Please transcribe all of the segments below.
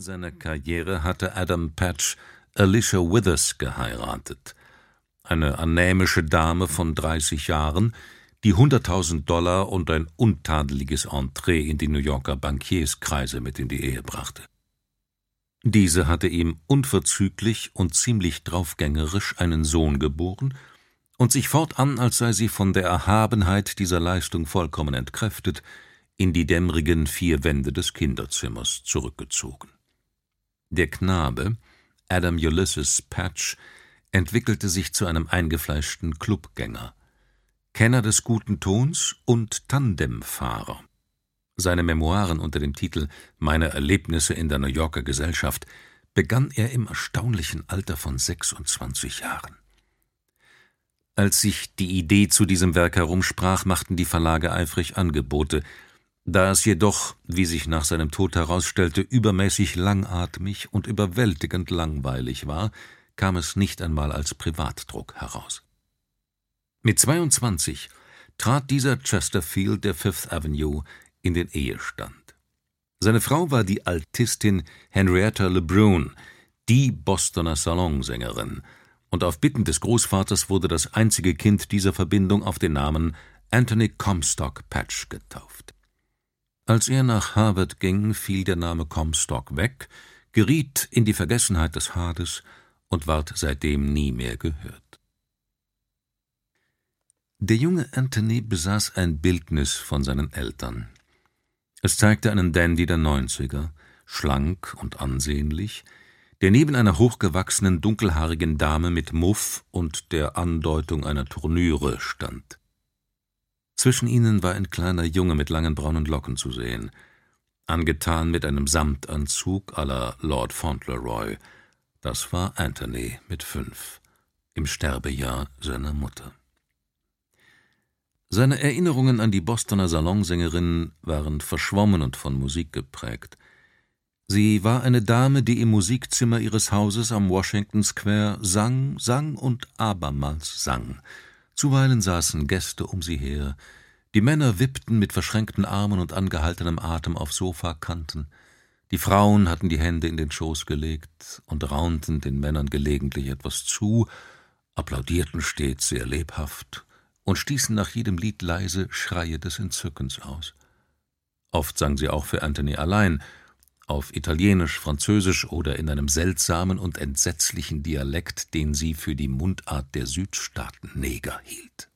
Seiner Karriere hatte Adam Patch Alicia Withers geheiratet, eine anämische Dame von 30 Jahren, die 100.000 Dollar und ein untadeliges Entree in die New Yorker Bankierskreise mit in die Ehe brachte. Diese hatte ihm unverzüglich und ziemlich draufgängerisch einen Sohn geboren und sich fortan, als sei sie von der Erhabenheit dieser Leistung vollkommen entkräftet, in die dämmrigen vier Wände des Kinderzimmers zurückgezogen. Der Knabe, Adam Ulysses Patch, entwickelte sich zu einem eingefleischten Clubgänger, Kenner des guten Tons und Tandemfahrer. Seine Memoiren unter dem Titel Meine Erlebnisse in der New Yorker Gesellschaft begann er im erstaunlichen Alter von 26 Jahren. Als sich die Idee zu diesem Werk herumsprach, machten die Verlage eifrig Angebote. Da es jedoch, wie sich nach seinem Tod herausstellte, übermäßig langatmig und überwältigend langweilig war, kam es nicht einmal als Privatdruck heraus. Mit 22 trat dieser Chesterfield der Fifth Avenue in den Ehestand. Seine Frau war die Altistin Henrietta LeBrun, die Bostoner Salonsängerin, und auf Bitten des Großvaters wurde das einzige Kind dieser Verbindung auf den Namen Anthony Comstock Patch getauft. Als er nach Harvard ging, fiel der Name Comstock weg, geriet in die Vergessenheit des Hades und ward seitdem nie mehr gehört. Der junge Anthony besaß ein Bildnis von seinen Eltern. Es zeigte einen Dandy der Neunziger, schlank und ansehnlich, der neben einer hochgewachsenen, dunkelhaarigen Dame mit Muff und der Andeutung einer Turnüre stand. Zwischen ihnen war ein kleiner Junge mit langen braunen Locken zu sehen, angetan mit einem Samtanzug à la Lord Fauntleroy. Das war Anthony mit fünf, im Sterbejahr seiner Mutter. Seine Erinnerungen an die Bostoner Salonsängerin waren verschwommen und von Musik geprägt. Sie war eine Dame, die im Musikzimmer ihres Hauses am Washington Square sang, sang und abermals sang. Zuweilen saßen Gäste um sie her. Die Männer wippten mit verschränkten Armen und angehaltenem Atem auf Sofakanten. Die Frauen hatten die Hände in den Schoß gelegt und raunten den Männern gelegentlich etwas zu, applaudierten stets sehr lebhaft und stießen nach jedem Lied leise Schreie des Entzückens aus. Oft sang sie auch für Anthony allein, auf Italienisch, Französisch oder in einem seltsamen und entsetzlichen Dialekt, den sie für die Mundart der Südstaaten-Neger hielt.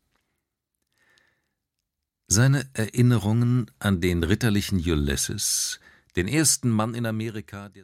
Seine Erinnerungen an den ritterlichen Ulysses, den ersten Mann in Amerika, der